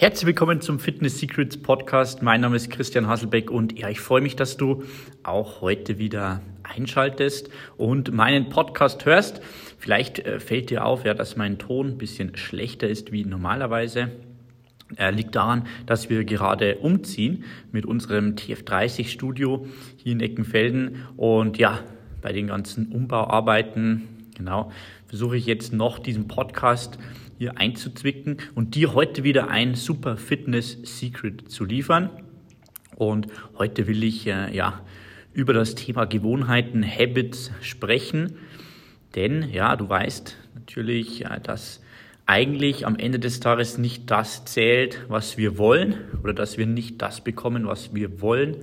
Herzlich willkommen zum Fitness Secrets Podcast. Mein Name ist Christian Hasselbeck und ja, ich freue mich, dass du auch heute wieder einschaltest und meinen Podcast hörst. Vielleicht äh, fällt dir auf, ja, dass mein Ton ein bisschen schlechter ist wie normalerweise. Er liegt daran, dass wir gerade umziehen mit unserem TF30 Studio hier in Eckenfelden und ja, bei den ganzen Umbauarbeiten, genau, versuche ich jetzt noch diesen Podcast hier einzuzwicken und dir heute wieder ein super Fitness Secret zu liefern. Und heute will ich äh, ja über das Thema Gewohnheiten, Habits sprechen. Denn ja, du weißt natürlich, äh, dass eigentlich am Ende des Tages nicht das zählt, was wir wollen, oder dass wir nicht das bekommen, was wir wollen,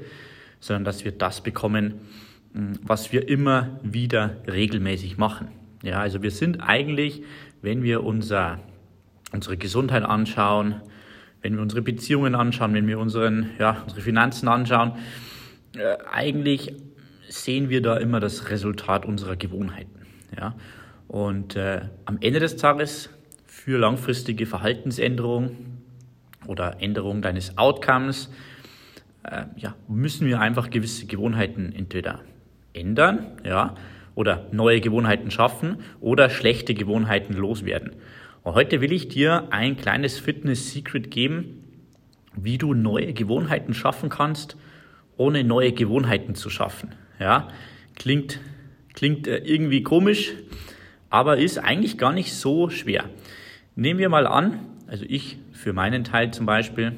sondern dass wir das bekommen, hm, was wir immer wieder regelmäßig machen. Ja, also wir sind eigentlich, wenn wir unser, unsere Gesundheit anschauen, wenn wir unsere Beziehungen anschauen, wenn wir unseren, ja, unsere Finanzen anschauen, äh, eigentlich sehen wir da immer das Resultat unserer Gewohnheiten. Ja? Und äh, am Ende des Tages für langfristige Verhaltensänderungen oder Änderung deines Outcomes äh, ja, müssen wir einfach gewisse Gewohnheiten entweder ändern, ja, oder neue Gewohnheiten schaffen oder schlechte Gewohnheiten loswerden. Und heute will ich dir ein kleines Fitness-Secret geben, wie du neue Gewohnheiten schaffen kannst, ohne neue Gewohnheiten zu schaffen. Ja, klingt, klingt äh, irgendwie komisch, aber ist eigentlich gar nicht so schwer. Nehmen wir mal an, also ich für meinen Teil zum Beispiel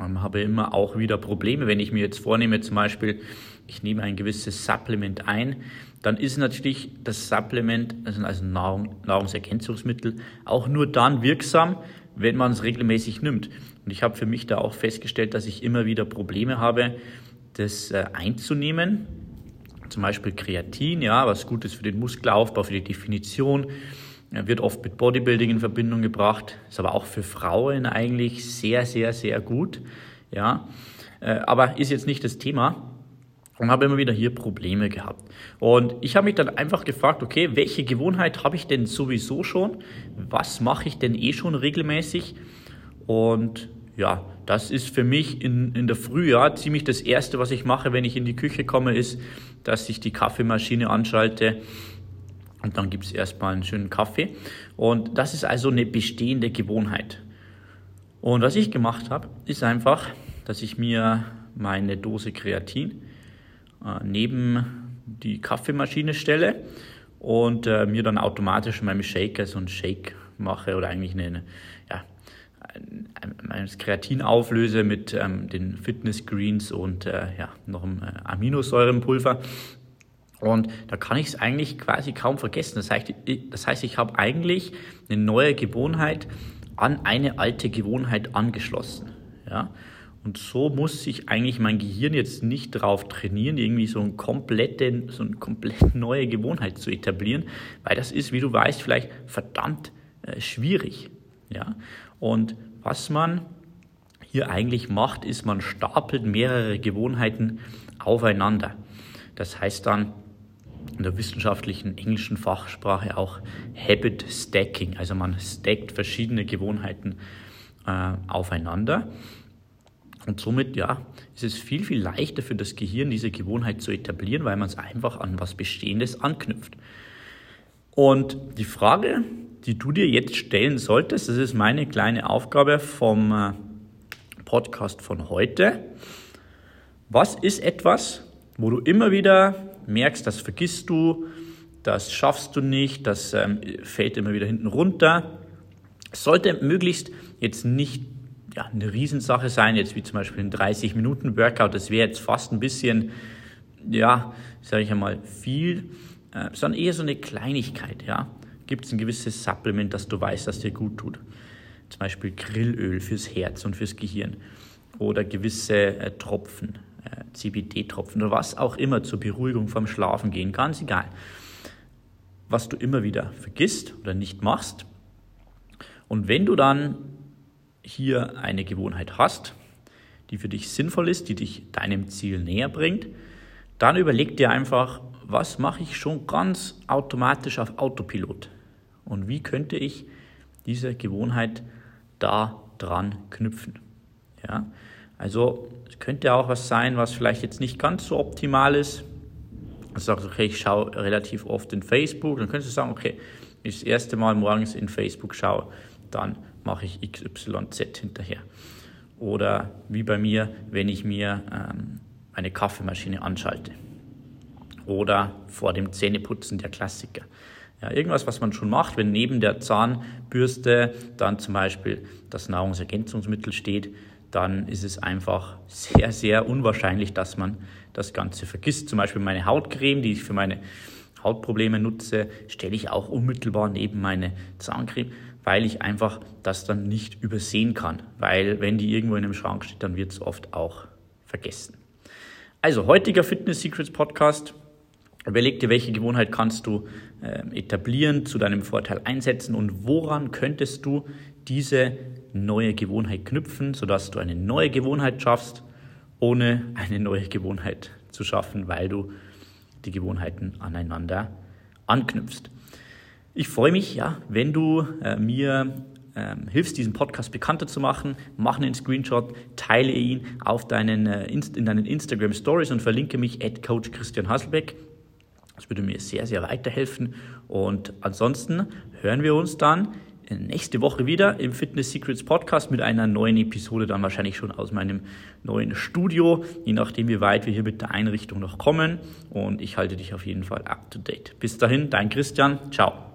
ähm, habe immer auch wieder Probleme, wenn ich mir jetzt vornehme, zum Beispiel, ich nehme ein gewisses Supplement ein, dann ist natürlich das Supplement, also, Nahrung, Nahrungsergänzungsmittel, auch nur dann wirksam, wenn man es regelmäßig nimmt. Und ich habe für mich da auch festgestellt, dass ich immer wieder Probleme habe, das äh, einzunehmen. Zum Beispiel Kreatin, ja, was gut ist für den Muskelaufbau, für die Definition, wird oft mit Bodybuilding in Verbindung gebracht, ist aber auch für Frauen eigentlich sehr, sehr, sehr gut, ja, äh, aber ist jetzt nicht das Thema und habe immer wieder hier Probleme gehabt. Und ich habe mich dann einfach gefragt, okay, welche Gewohnheit habe ich denn sowieso schon? Was mache ich denn eh schon regelmäßig? Und ja, das ist für mich in, in der Früh ja, ziemlich das Erste, was ich mache, wenn ich in die Küche komme, ist, dass ich die Kaffeemaschine anschalte und dann gibt es erstmal einen schönen Kaffee. Und das ist also eine bestehende Gewohnheit. Und was ich gemacht habe, ist einfach, dass ich mir meine Dose Kreatin neben die Kaffeemaschine stelle und äh, mir dann automatisch in meinem Shaker so einen Shake mache oder eigentlich eine, ja, ein, Kreatin auflöse mit ähm, den Fitness Greens und äh, ja, noch einem äh, Aminosäurenpulver. Und da kann ich es eigentlich quasi kaum vergessen. Das heißt, ich, das heißt, ich habe eigentlich eine neue Gewohnheit an eine alte Gewohnheit angeschlossen. Ja? Und so muss sich eigentlich mein Gehirn jetzt nicht darauf trainieren, irgendwie so, ein komplette, so eine komplett neue Gewohnheit zu etablieren, weil das ist, wie du weißt, vielleicht verdammt äh, schwierig. Ja? Und was man hier eigentlich macht, ist, man stapelt mehrere Gewohnheiten aufeinander. Das heißt dann in der wissenschaftlichen englischen Fachsprache auch Habit Stacking, also man stackt verschiedene Gewohnheiten äh, aufeinander. Und somit ja, ist es viel, viel leichter für das Gehirn, diese Gewohnheit zu etablieren, weil man es einfach an was Bestehendes anknüpft. Und die Frage, die du dir jetzt stellen solltest, das ist meine kleine Aufgabe vom äh, Podcast von heute. Was ist etwas, wo du immer wieder merkst, das vergisst du, das schaffst du nicht, das ähm, fällt immer wieder hinten runter? Sollte möglichst jetzt nicht ja, eine Riesensache sein, jetzt wie zum Beispiel ein 30-Minuten-Workout, das wäre jetzt fast ein bisschen, ja, sage ich einmal, viel, äh, sondern eher so eine Kleinigkeit, ja. Gibt es ein gewisses Supplement, das du weißt, das dir gut tut? Zum Beispiel Grillöl fürs Herz und fürs Gehirn oder gewisse äh, Tropfen, äh, CBD-Tropfen oder was auch immer zur Beruhigung vom Schlafen gehen, ganz egal. Was du immer wieder vergisst oder nicht machst. Und wenn du dann hier eine Gewohnheit hast, die für dich sinnvoll ist, die dich deinem Ziel näher bringt, dann überleg dir einfach, was mache ich schon ganz automatisch auf Autopilot und wie könnte ich diese Gewohnheit da dran knüpfen. Ja? Also es könnte auch was sein, was vielleicht jetzt nicht ganz so optimal ist. Du sagst, okay, ich schaue relativ oft in Facebook, dann könntest du sagen, okay, wenn ich das erste Mal morgens in Facebook schaue, dann mache ich XYZ hinterher. Oder wie bei mir, wenn ich mir ähm, eine Kaffeemaschine anschalte. Oder vor dem Zähneputzen der Klassiker. Ja, irgendwas, was man schon macht, wenn neben der Zahnbürste dann zum Beispiel das Nahrungsergänzungsmittel steht, dann ist es einfach sehr, sehr unwahrscheinlich, dass man das Ganze vergisst. Zum Beispiel meine Hautcreme, die ich für meine Hautprobleme nutze, stelle ich auch unmittelbar neben meine Zahncreme, weil ich einfach das dann nicht übersehen kann. Weil wenn die irgendwo in einem Schrank steht, dann wird es oft auch vergessen. Also heutiger Fitness Secrets Podcast. Überleg dir, welche Gewohnheit kannst du äh, etablieren, zu deinem Vorteil einsetzen und woran könntest du diese neue Gewohnheit knüpfen, sodass du eine neue Gewohnheit schaffst, ohne eine neue Gewohnheit zu schaffen, weil du die Gewohnheiten aneinander anknüpfst. Ich freue mich, ja, wenn du äh, mir ähm, hilfst, diesen Podcast bekannter zu machen. Mach einen Screenshot, teile ihn auf deinen, äh, in deinen Instagram Stories und verlinke mich at Coach Christian Hasselbeck. Das würde mir sehr, sehr weiterhelfen. Und ansonsten hören wir uns dann nächste Woche wieder im Fitness Secrets Podcast mit einer neuen Episode, dann wahrscheinlich schon aus meinem neuen Studio, je nachdem, wie weit wir hier mit der Einrichtung noch kommen. Und ich halte dich auf jeden Fall up to date. Bis dahin, dein Christian. Ciao.